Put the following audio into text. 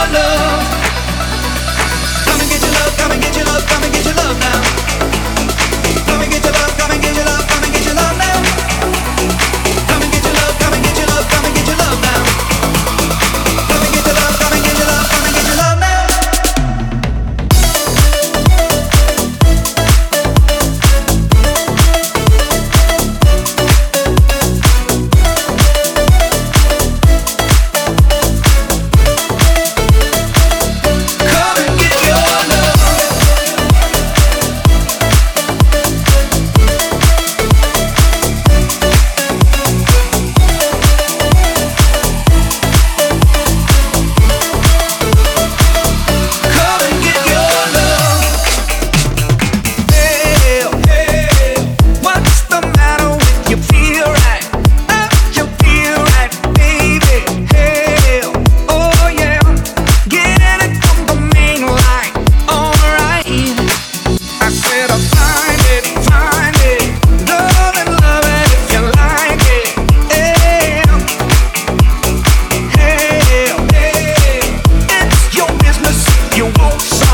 your love. Come and get your love, come and get your love, come and get your love now. You won't stop.